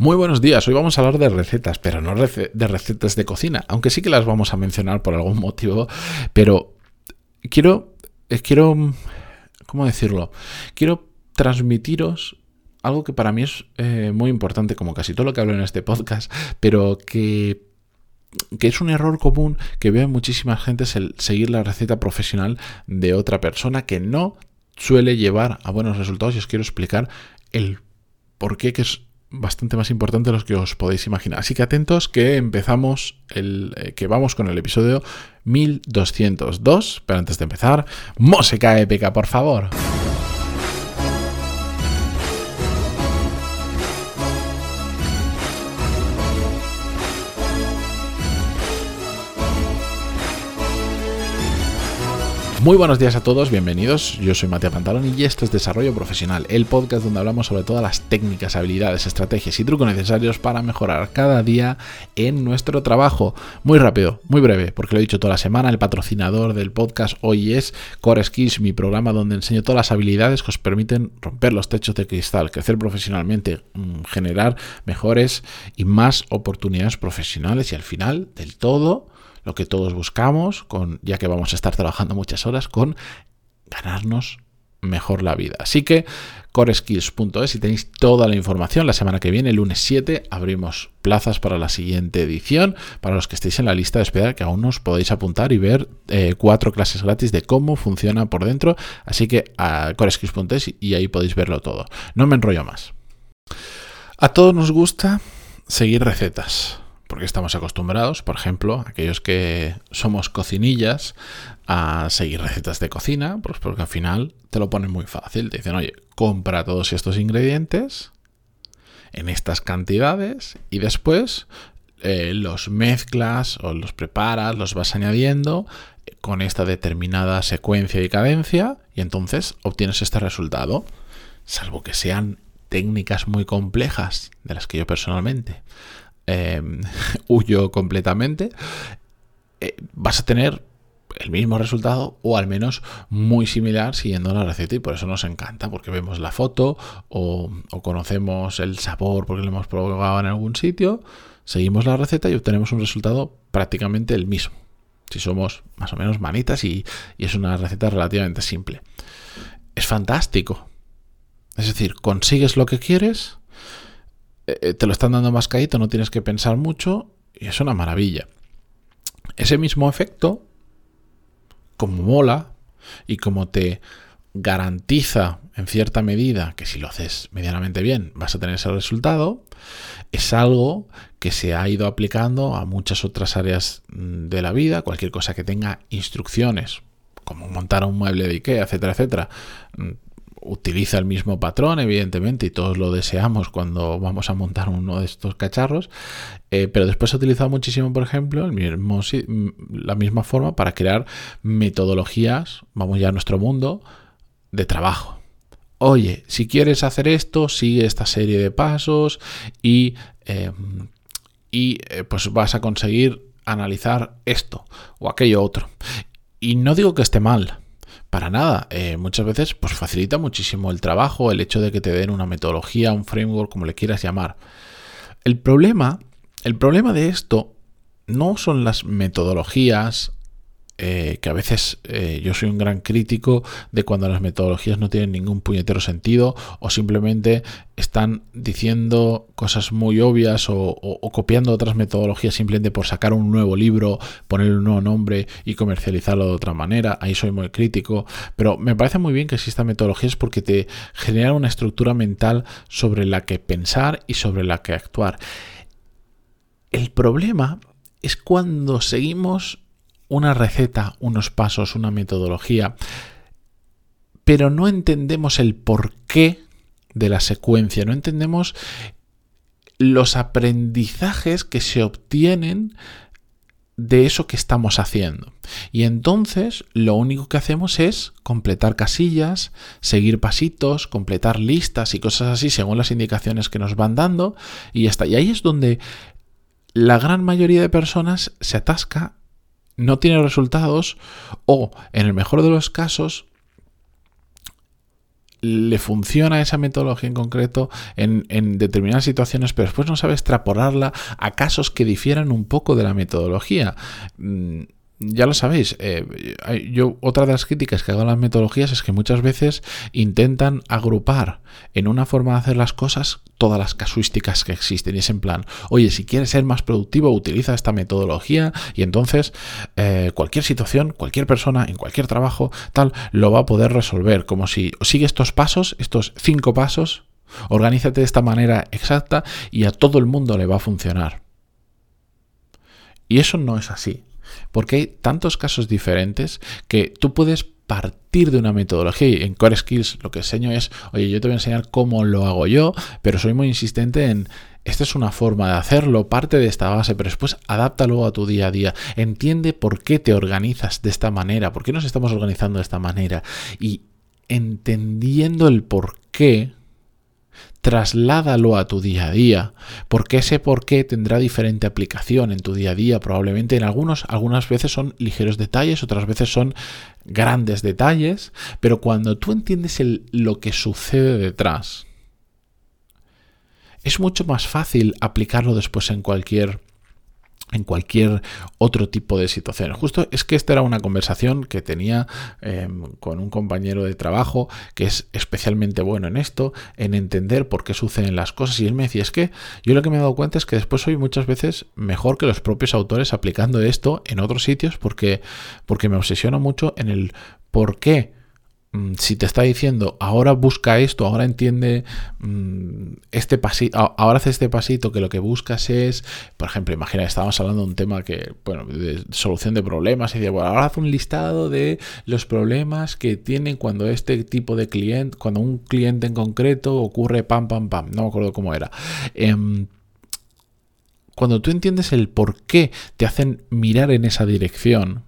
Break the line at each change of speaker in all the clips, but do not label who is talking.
Muy buenos días, hoy vamos a hablar de recetas, pero no de recetas de cocina, aunque sí que las vamos a mencionar por algún motivo, pero quiero, eh, quiero, ¿cómo decirlo? Quiero transmitiros algo que para mí es eh, muy importante, como casi todo lo que hablo en este podcast, pero que que es un error común que veo en muchísimas gentes el seguir la receta profesional de otra persona que no suele llevar a buenos resultados y os quiero explicar el por qué que es bastante más importante de los que os podéis imaginar. Así que atentos que empezamos, el, eh, que vamos con el episodio 1202. Pero antes de empezar, música épica, por favor. Muy buenos días a todos, bienvenidos. Yo soy Matías Pantalón y esto es Desarrollo Profesional, el podcast donde hablamos sobre todas las técnicas, habilidades, estrategias y trucos necesarios para mejorar cada día en nuestro trabajo. Muy rápido, muy breve, porque lo he dicho toda la semana, el patrocinador del podcast hoy es Core Skills, mi programa donde enseño todas las habilidades que os permiten romper los techos de cristal, crecer profesionalmente, mm, generar mejores y más oportunidades profesionales y al final del todo lo que todos buscamos, ya que vamos a estar trabajando muchas horas, con ganarnos mejor la vida. Así que coreskills.es y tenéis toda la información. La semana que viene, el lunes 7, abrimos plazas para la siguiente edición. Para los que estéis en la lista de espera, que aún os podéis apuntar y ver eh, cuatro clases gratis de cómo funciona por dentro. Así que a coreskills.es y ahí podéis verlo todo. No me enrollo más. A todos nos gusta seguir recetas porque estamos acostumbrados, por ejemplo, aquellos que somos cocinillas, a seguir recetas de cocina, pues porque al final te lo ponen muy fácil. Te dicen, oye, compra todos estos ingredientes en estas cantidades y después eh, los mezclas o los preparas, los vas añadiendo con esta determinada secuencia y cadencia y entonces obtienes este resultado, salvo que sean técnicas muy complejas, de las que yo personalmente Em, huyo completamente, eh, vas a tener el mismo resultado o al menos muy similar siguiendo la receta y por eso nos encanta porque vemos la foto o, conocemos el sabor porque lo hemos probado en algún sitio, seguimos la receta y obtenemos un resultado prácticamente el mismo. Si somos más o menos manitas y es una receta relativamente simple. Es fantástico. Es decir, consigues lo que quieres eh, te lo están dando más caído, no tienes que pensar mucho y es una maravilla. Ese mismo efecto, como mola y como te garantiza en cierta medida que si lo haces medianamente bien vas a tener ese resultado, es algo que se ha ido aplicando a muchas otras áreas mm, de la vida, cualquier cosa que tenga instrucciones, como montar un mueble de Ikea, etcétera, etcétera, mm, utiliza el mismo patrón, evidentemente, y todos lo deseamos cuando vamos a montar uno de estos cacharros, eh, pero después se ha utilizado muchísimo, por ejemplo, el mismo, la misma forma para crear metodologías, vamos ya a nuestro mundo, de trabajo. Oye, si quieres hacer esto, sigue esta serie de pasos y, em, y eh, pues vas a conseguir analizar esto o aquello otro. Y no digo que esté mal, para nada. Eh, muchas veces pues facilita muchísimo el trabajo, el hecho de que te den una metodología, un framework, como le quieras llamar. El problema, el problema de esto no son las metodologías eh, que a veces eh, yo soy un gran crítico de cuando las metodologías no tienen ningún puñetero sentido o simplemente están diciendo cosas muy obvias o, copiando otras metodologías simplemente por sacar un nuevo libro, poner un nuevo nombre y comercializarlo de otra manera. Ahí soy muy crítico, pero me parece muy bien que exista metodologías porque te generan una estructura mental sobre la que pensar y sobre la que actuar. El problema es cuando seguimos una receta, unos pasos, una metodología, pero no entendemos el porqué de la secuencia, no entendemos los aprendizajes que se obtienen de eso que estamos haciendo. Y entonces lo único que hacemos es completar casillas, seguir pasitos, completar listas y cosas así según las indicaciones que nos van dando y ya está. Y ahí es donde la gran mayoría de personas se atasca no tiene resultados o, en el mejor de los casos, le funciona esa metodología en concreto en, determinadas situaciones, pero después no sabe extrapolarla a casos que difieran un poco de la metodología. Ya lo sabéis, eh, yo otra de las críticas que hago a las metodologías es que muchas veces intentan agrupar en una forma de hacer las cosas todas las casuísticas que existen. Y es en plan, oye, si quieres ser más productivo, utiliza esta metodología y entonces eh, cualquier situación, cualquier persona, en cualquier trabajo, tal, lo va a poder resolver. Como si sigue estos pasos, estos cinco pasos, organízate de esta manera exacta y a todo el mundo le va a funcionar. Y eso no es así. Porque hay tantos casos diferentes que tú puedes partir de una metodología y en Core Skills lo que enseño es, oye, yo te voy a enseñar cómo lo hago yo, pero soy muy insistente en esta es una forma de hacerlo, parte de esta base, pero después adáptalo a tu día a día. Entiende por qué te organizas de esta manera, por qué nos estamos organizando de esta manera. Y entendiendo el por qué, trasládalo a tu día a día, porque ese por qué tendrá diferente aplicación en tu día a día. Probablemente en algunos, algunas veces son ligeros detalles, otras veces son grandes detalles, pero cuando tú entiendes lo que sucede detrás, es mucho más fácil aplicarlo después en cualquier en cualquier otro tipo de situación. Justo es que esta era una conversación que tenía em, con un compañero de trabajo que es especialmente bueno en esto, en entender por qué suceden las cosas. Y él me decía, es que yo lo que me he dado cuenta es que después soy muchas veces mejor que los propios autores aplicando esto en otros sitios porque, porque me obsesiono mucho en el por qué si te está diciendo ahora busca esto, ahora entiende mm, este pasito, ahora hace este pasito que lo que buscas es, por ejemplo, imagina, estábamos hablando de un tema que, bueno, de solución de problemas, y dice, bueno, ahora haz un listado de los problemas que tienen cuando este tipo de cliente, cuando un cliente en concreto ocurre pam, pam, pam, no me acuerdo cómo era. Em, cuando tú entiendes el por qué te hacen mirar en esa dirección,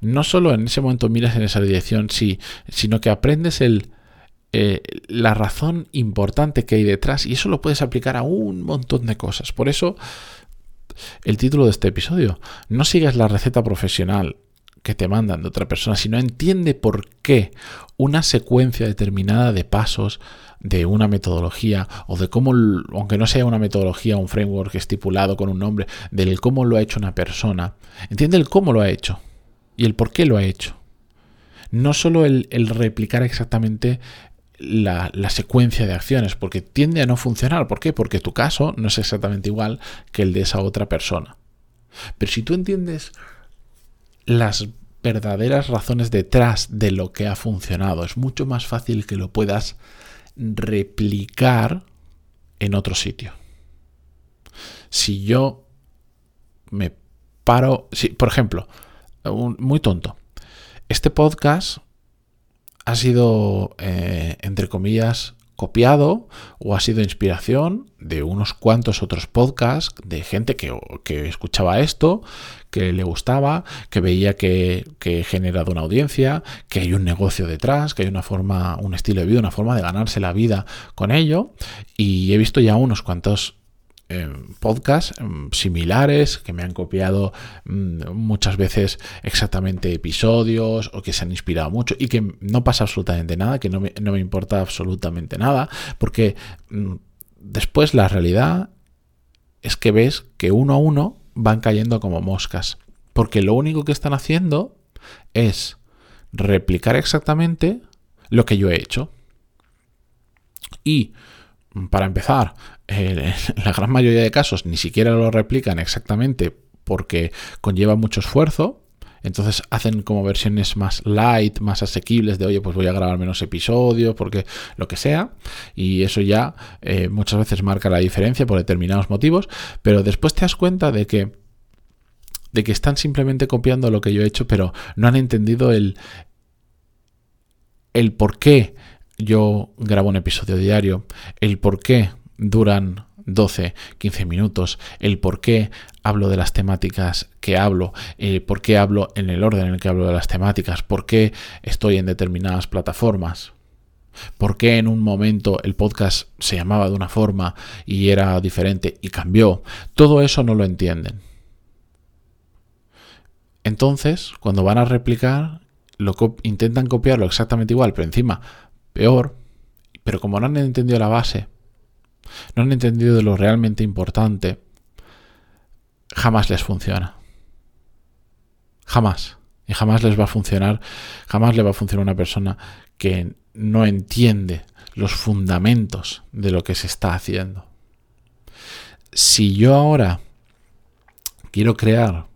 no solo en ese momento miras en esa dirección, sí, sino que aprendes el, eh, la razón importante que hay detrás y eso lo puedes aplicar a un montón de cosas. Por eso, el título de este episodio, no sigas la receta profesional que te mandan de otra persona, sino entiende por qué una secuencia determinada de pasos de una metodología o de cómo, aunque no sea una metodología, un framework estipulado con un nombre, del cómo lo ha hecho una persona, entiende el cómo lo ha hecho y el por qué lo ha hecho. No solo el, replicar exactamente la, secuencia de acciones, porque tiende a no funcionar. ¿Por qué? Porque tu caso no es exactamente igual que el de esa otra persona. Pero si tú entiendes las verdaderas razones detrás de lo que ha funcionado, es mucho más fácil que lo puedas replicar en otro sitio. Si yo me paro, si, por ejemplo, muy tonto. Este podcast ha sido, eh, entre comillas, copiado o ha sido inspiración de unos cuantos otros podcasts de gente que, escuchaba esto, que le gustaba, que veía que, que he generado una audiencia, que hay un negocio detrás, que hay una forma, un estilo de vida, una forma de ganarse la vida con ello. Y he visto ya unos cuantos podcasts em, similares que me han copiado mm, muchas veces exactamente episodios o que se han inspirado mucho y que no pasa absolutamente nada, que no me, importa absolutamente nada, porque mm, después la realidad es que ves que uno a uno van cayendo como moscas, porque lo único que están haciendo es replicar exactamente lo que yo he hecho. Y para empezar, en la gran mayoría de casos ni siquiera lo replican exactamente porque conlleva mucho esfuerzo. Entonces hacen como versiones más light, más asequibles de, oye, pues voy a grabar menos episodios, porque lo que sea. Y eso ya eh, muchas veces marca la diferencia por determinados motivos. Pero después te das cuenta de que, de que están simplemente copiando lo que yo he hecho, pero no han entendido el, el por qué yo grabo un episodio diario, el por qué duran 12, 15 minutos, el por qué hablo de las temáticas que hablo, eh, por qué hablo en el orden en el que hablo de las temáticas, por qué estoy en determinadas plataformas. ¿Por qué en un momento el podcast se llamaba de una forma y era diferente y cambió? Todo eso no lo entienden. Entonces, cuando van a replicar, lo intentan copiarlo exactamente igual, pero encima peor, pero como no han entendido la base, no han entendido lo realmente importante, jamás les funciona. Jamás. Y jamás les va a funcionar, jamás le va a funcionar a una persona que no entiende los fundamentos de lo que se está haciendo. Si yo ahora quiero crear,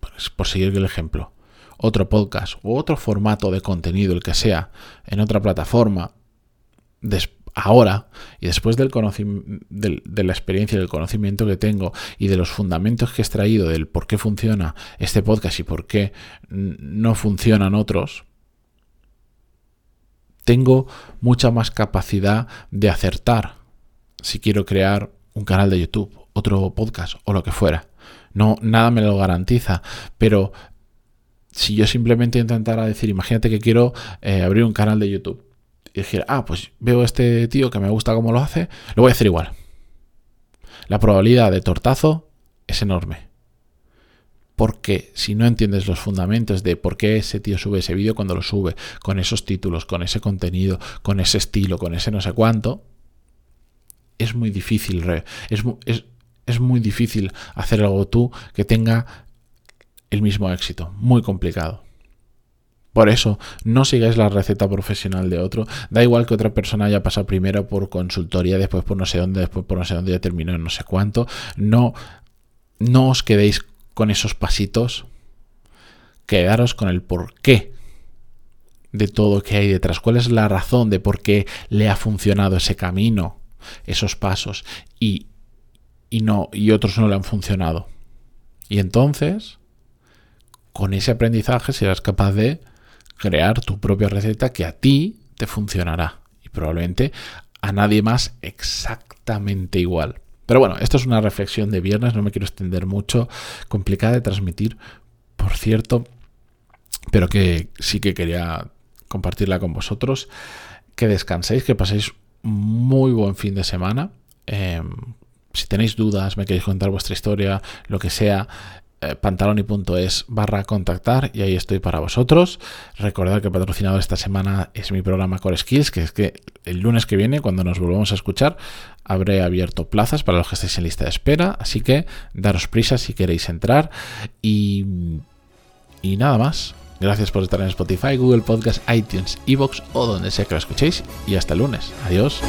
pues, por seguir el ejemplo, otro podcast o otro formato de contenido, el que sea, en otra plataforma, ahora y después del, de la experiencia y del conocimiento que tengo y de los fundamentos que he extraído del por qué funciona este podcast y por qué no funcionan otros, tengo mucha más capacidad de acertar si quiero crear un canal de YouTube, otro podcast o lo que fuera. No, nada me lo garantiza, pero si yo simplemente intentara decir, imagínate que quiero eh, abrir un canal de YouTube y decir, ah, pues veo a este tío que me gusta cómo lo hace, lo voy a hacer igual. La probabilidad de tortazo es enorme. Porque si no entiendes los fundamentos de por qué ese tío sube ese vídeo cuando lo sube, con esos títulos, con ese contenido, con ese estilo, con ese no sé cuánto, es muy difícil, es, es, es muy difícil hacer algo tú que tenga el mismo éxito. Muy complicado. Por eso, no sigáis la receta profesional de otro. Da igual que otra persona haya pasado primero por consultoría, después por no sé dónde, después por no sé dónde, ya terminó en no sé cuánto. No, no os quedéis con esos pasitos. Quedaros con el porqué de todo que hay detrás. ¿Cuál es la razón de por qué le ha funcionado ese camino, esos pasos, y, y no, y otros no le han funcionado? Y entonces, con ese aprendizaje serás capaz de crear tu propia receta que a ti te funcionará y probablemente a nadie más exactamente igual. Pero bueno, esto es una reflexión de viernes, no me quiero extender mucho, complicada de transmitir, por cierto, pero que sí que quería compartirla con vosotros. Que descanséis, que paséis muy buen fin de semana. Em, si tenéis dudas, me queréis contar vuestra historia, lo que sea, eh, pantaloni.es barra contactar y ahí estoy para vosotros. Recordad que patrocinado esta semana es mi programa Core Skills, que es que el lunes que viene, cuando nos volvamos a escuchar, habré abierto plazas para los que estéis en lista de espera, así que daros prisa si queréis entrar y, y nada más. Gracias por estar en Spotify, Google Podcast, iTunes, Evox o donde sea que lo escuchéis y hasta el lunes. Adiós.